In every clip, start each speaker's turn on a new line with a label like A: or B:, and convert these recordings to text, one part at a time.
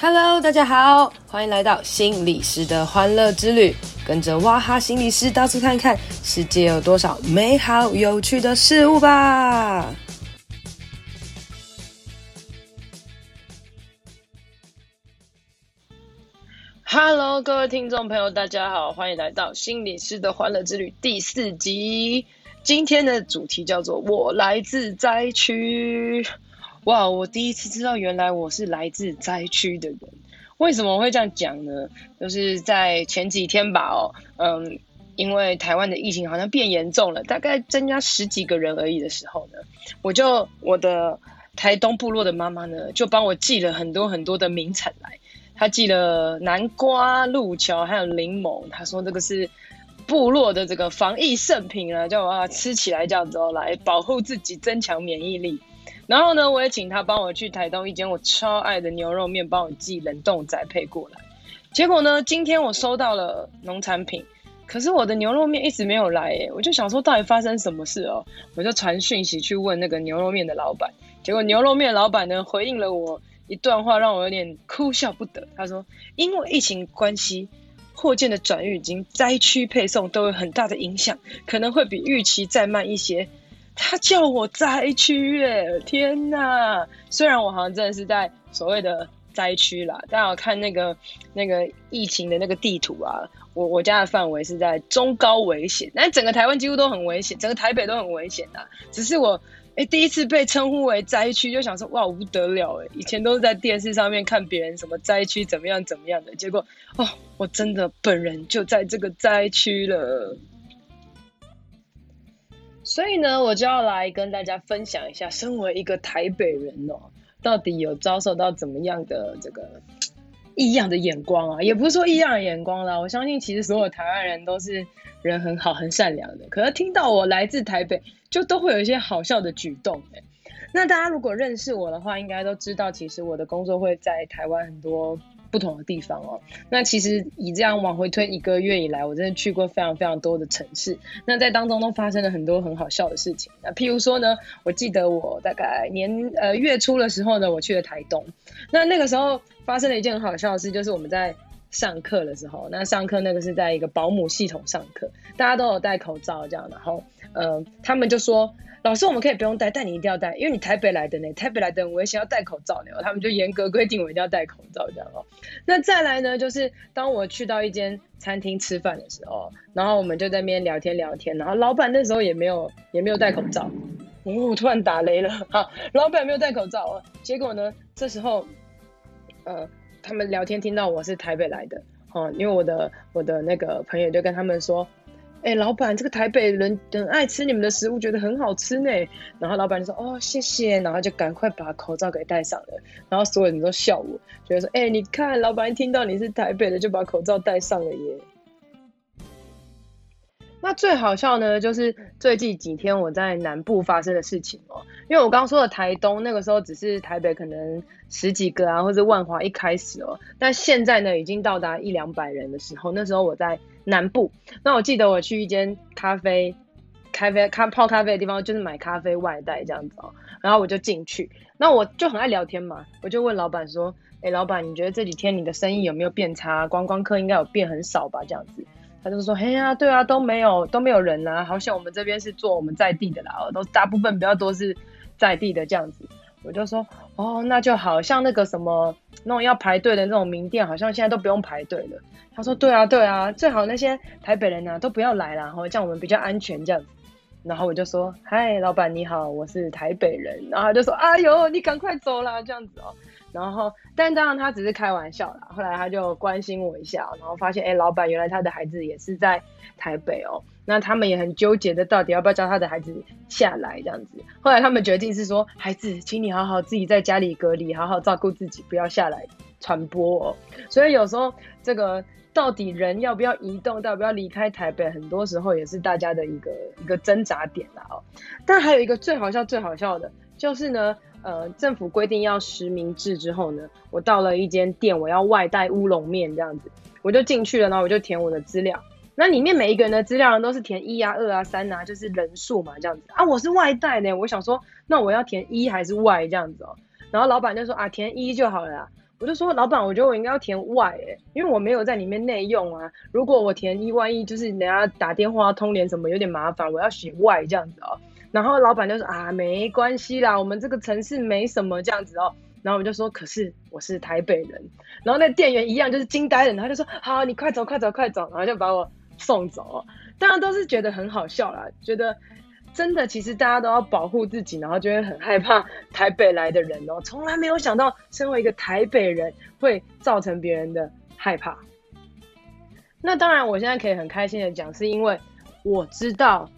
A: Hello，大家好，欢迎来到心理师的欢乐之旅，跟着哇哈心理师到处看看，世界有多少美好有趣的事物吧。Hello，各位听众朋友，大家好，欢迎来到心理师的欢乐之旅第四集。今天的主题叫做“我来自灾区”。哇！我第一次知道，原来我是来自灾区的人。为什么会这样讲呢？就是在前几天吧，哦，嗯，因为台湾的疫情好像变严重了，大概增加十几个人而已的时候呢，我就我的台东部落的妈妈呢，就帮我寄了很多很多的名产来。她寄了南瓜、路桥还有柠檬，她说这个是部落的这个防疫圣品啊，叫我啊吃起来这样子哦，来保护自己，增强免疫力。然后呢，我也请他帮我去台东一间我超爱的牛肉面，帮我寄冷冻宅配过来。结果呢，今天我收到了农产品，可是我的牛肉面一直没有来耶。我就想说，到底发生什么事哦？我就传讯息去问那个牛肉面的老板。结果牛肉面老板呢，回应了我一段话，让我有点哭笑不得。他说，因为疫情关系，货件的转运及灾区配送都有很大的影响，可能会比预期再慢一些。他叫我灾区耶，天哪！虽然我好像真的是在所谓的灾区啦，但我看那个那个疫情的那个地图啊，我我家的范围是在中高危险，但整个台湾几乎都很危险，整个台北都很危险啊。只是我哎、第一次被称呼为灾区，就想说哇不得了哎，以前都是在电视上面看别人什么灾区怎么样怎么样的，结果哦，我真的本人就在这个灾区了。所以呢，我就要来跟大家分享一下，身为一个台北人哦，到底有遭受到怎么样的这个异样的眼光啊？也不是说异样的眼光啦，我相信其实所有台湾人都是人很好、很善良的。可是听到我来自台北，就都会有一些好笑的举动欸。那大家如果认识我的话，应该都知道，其实我的工作会在台湾很多。不同的地方哦，那其实以这样往回推一个月以来，我真的去过非常非常多的城市。那在当中都发生了很多很好笑的事情。那譬如说呢，我记得我大概年呃月初的时候呢，我去了台东。那那个时候发生了一件很好笑的事，就是我们在上课的时候，那上课那个是在一个保姆系统上课，大家都有戴口罩这样，然后呃他们就说。老师，我们可以不用戴，但你一定要戴，因为你台北来的呢，台北来的很危险，要戴口罩呢。他们就严格规定我一定要戴口罩这样哦。那再来呢，就是当我去到一间餐厅吃饭的时候，然后我们就在那边聊天聊天，然后老板那时候也没有也没有戴口罩。哦，突然打雷了，好，老板没有戴口罩哦。结果呢，这时候，呃，他们聊天听到我是台北来的，哦，因为我的我的那个朋友就跟他们说。哎、老板，这个台北人很爱吃你们的食物，觉得很好吃呢。然后老板就说：“哦，谢谢。”然后就赶快把口罩给戴上了。然后所有人都笑我，觉得说：“哎、你看，老板一听到你是台北的，就把口罩戴上了耶。”那最好笑呢，就是最近几天我在南部发生的事情哦。因为我刚刚说的台东，那个时候只是台北可能十几个啊，或者万华一开始哦。但现在呢，已经到达一两百人的时候，那时候我在南部。那我记得我去一间咖啡、咖啡、咖泡咖啡的地方，就是买咖啡外带这样子哦。然后我就进去，那我就很爱聊天嘛，我就问老板说：“哎，老板，你觉得这几天你的生意有没有变差？观光客应该有变很少吧？这样子。”他就说：“嘿呀、对啊，都没有都没有人啦、啊，好像我们这边是做我们在地的啦，都大部分比较多是在地的这样子。”我就说：“哦，那就好像那个什么那种要排队的那种名店，好像现在都不用排队了。”他说：“对啊，对啊，最好那些台北人啊都不要来啦，然后这样我们比较安全这样子。”然后我就说：“嗨，老板你好，我是台北人。”然后他就说：“哎呦，你赶快走啦，这样子哦。”然后，但当然他只是开玩笑啦。后来他就关心我一下，然后发现，哎，老板原来他的孩子也是在台北哦。那他们也很纠结的，到底要不要叫他的孩子下来这样子。后来他们决定是说，孩子，请你好好自己在家里隔离，好好照顾自己，不要下来传播哦。所以有时候这个到底人要不要移动，要不要离开台北，很多时候也是大家的一个一个挣扎点啦哦。但还有一个最好笑、最好笑的，就是呢。呃，政府规定要实名制之后呢，我到了一间店，我要外带乌龙面这样子，我就进去了，然后我就填我的资料。那里面每一个人的资料呢，都是填一啊、二啊、三啊，就是人数嘛这样子啊。我是外带呢，我想说，那我要填一还是外这样子哦。然后老板就说啊，填一就好了。我就说老板，我觉得我应该要填 Y 哎，因为我没有在里面内用啊。如果我填一，万一就是人家打电话通联什么有点麻烦，我要写 Y 这样子哦。然后老板就说啊，没关系啦，我们这个城市没什么这样子哦。然后我们就说，可是我是台北人。然后那店员一样就是惊呆了，他就说好，你快走快走快走，然后就把我送走。大家都是觉得很好笑啦，觉得。真的，其实大家都要保护自己，然后就会很害怕台北来的人哦。从来没有想到，身为一个台北人会造成别人的害怕。那当然，我现在可以很开心的讲，是因为我知道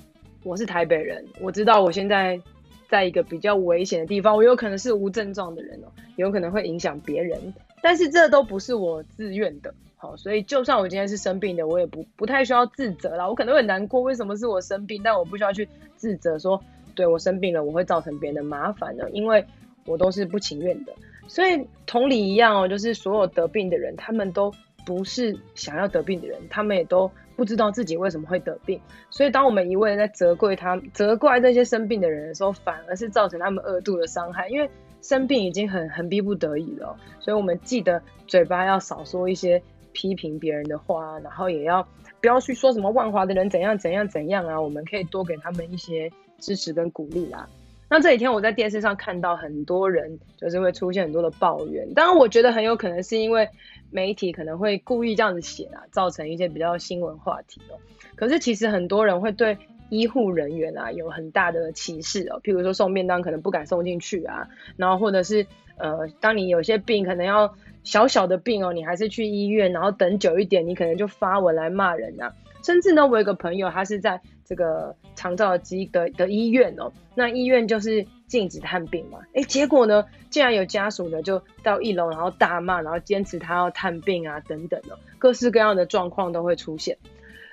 A: 我是台北人，我知道我现在在一个比较危险的地方，我有可能是无症状的人哦，有可能会影响别人，但是这都不是我自愿的。好，所以就算我今天是生病的，我也不不太需要自责啦。我可能会难过，为什么是我生病？但我不需要去自责，说对我生病了，我会造成别人的麻烦呢？因为我都是不情愿的。所以同理一样哦，就是所有得病的人，他们都不是想要得病的人，他们也都不知道自己为什么会得病。所以当我们一味在责怪他、责怪这些生病的人的时候，反而是造成他们二度的伤害，因为生病已经很很逼不得已了。所以我们记得嘴巴要少说一些。批评别人的话，然后也要不要去说什么万华的人怎样怎样怎样啊？我们可以多给他们一些支持跟鼓励啦。那这几天我在电视上看到很多人就是会出现很多的抱怨，当然我觉得很有可能是因为媒体可能会故意这样子写啊，造成一些比较新闻话题哦。可是其实很多人会对医护人员啊有很大的歧视哦，譬如说送便当可能不敢送进去啊，然后或者是呃，当你有些病可能要。小小的病哦，你还是去医院，然后等久一点，你可能就发文来骂人啊。甚至呢，我有个朋友，他是在这个长照机的的医院哦，那医院就是禁止探病嘛。诶，结果呢，竟然有家属呢就到一楼，然后大骂，然后坚持他要探病啊，等等的，各式各样的状况都会出现。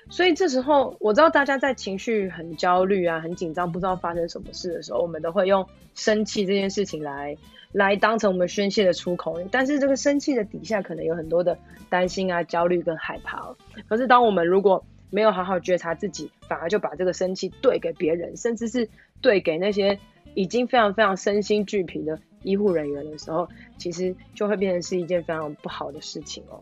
A: 所以这时候，我知道大家在情绪很焦虑啊、很紧张，不知道发生什么事的时候，我们都会用生气这件事情来来当成我们宣泄的出口。但是这个生气的底下，可能有很多的担心啊、焦虑跟害怕。可是当我们如果没有好好觉察自己，反而就把这个生气对给别人，甚至是对给那些已经非常非常身心俱疲的医护人员的时候，其实就会变成是一件非常不好的事情哦。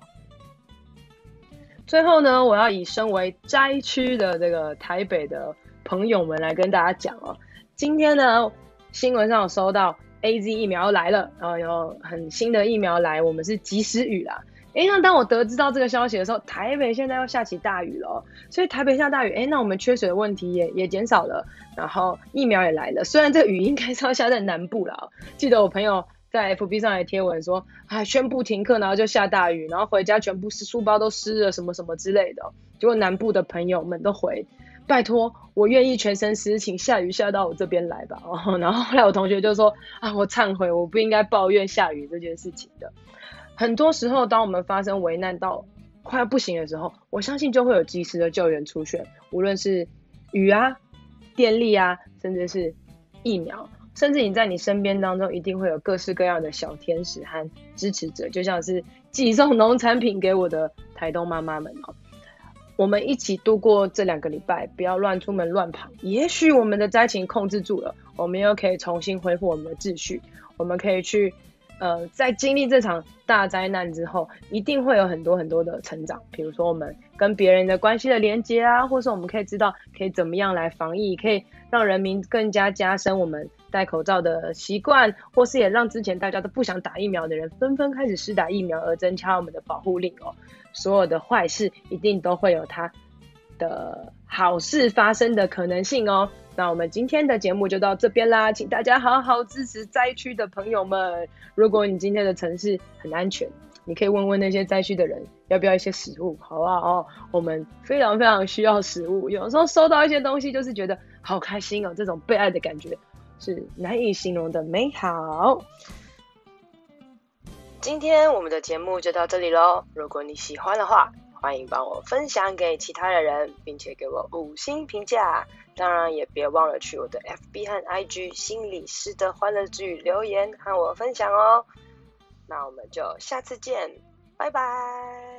A: 最后呢，我要以身为灾区的这个台北的朋友们来跟大家讲哦，今天呢，新闻上有收到 AZ 疫苗来了，然后有很新的疫苗来，我们是及时雨啦。哎，那当我得知到这个消息的时候，台北现在要下起大雨了，所以台北下大雨，哎，那我们缺水的问题也也减少了，然后疫苗也来了。虽然这个雨应该是要下在南部了，记得我朋友。在 FB 上也贴文说，啊，宣布停课，然后就下大雨，然后回家全部是书包都湿了，什么什么之类的。结果南部的朋友们都回，拜托，我愿意全身湿，请下雨下到我这边来吧。哦，然后后来我同学就说，啊，我忏悔，我不应该抱怨下雨这件事情的。很多时候，当我们发生危难到快要不行的时候，我相信就会有及时的救援出现，无论是雨啊、电力啊，甚至是疫苗。甚至你在你身边当中，一定会有各式各样的小天使和支持者，就像是寄送农产品给我的台东妈妈们哦。我们一起度过这两个礼拜，不要乱出门乱跑。也许我们的灾情控制住了，我们又可以重新恢复我们的秩序。我们可以去，呃，在经历这场大灾难之后，一定会有很多很多的成长。比如说，我们跟别人的关系的连接啊，或是我们可以知道可以怎么样来防疫，可以让人民更加加深我们。戴口罩的习惯，或是也让之前大家都不想打疫苗的人纷纷开始施打疫苗，而增加我们的保护力哦。所有的坏事一定都会有它的好事发生的可能性哦。那我们今天的节目就到这边啦，请大家好好支持灾区的朋友们。如果你今天的城市很安全，你可以问问那些灾区的人要不要一些食物，好不好？哦，我们非常非常需要食物，有时候收到一些东西就是觉得好开心哦，这种被爱的感觉。是难以形容的美好。今天我们的节目就到这里喽。如果你喜欢的话，欢迎帮我分享给其他的人，并且给我五星评价。当然也别忘了去我的 FB 和 IG 心理师的欢乐之旅留言和我分享哦。那我们就下次见，拜拜。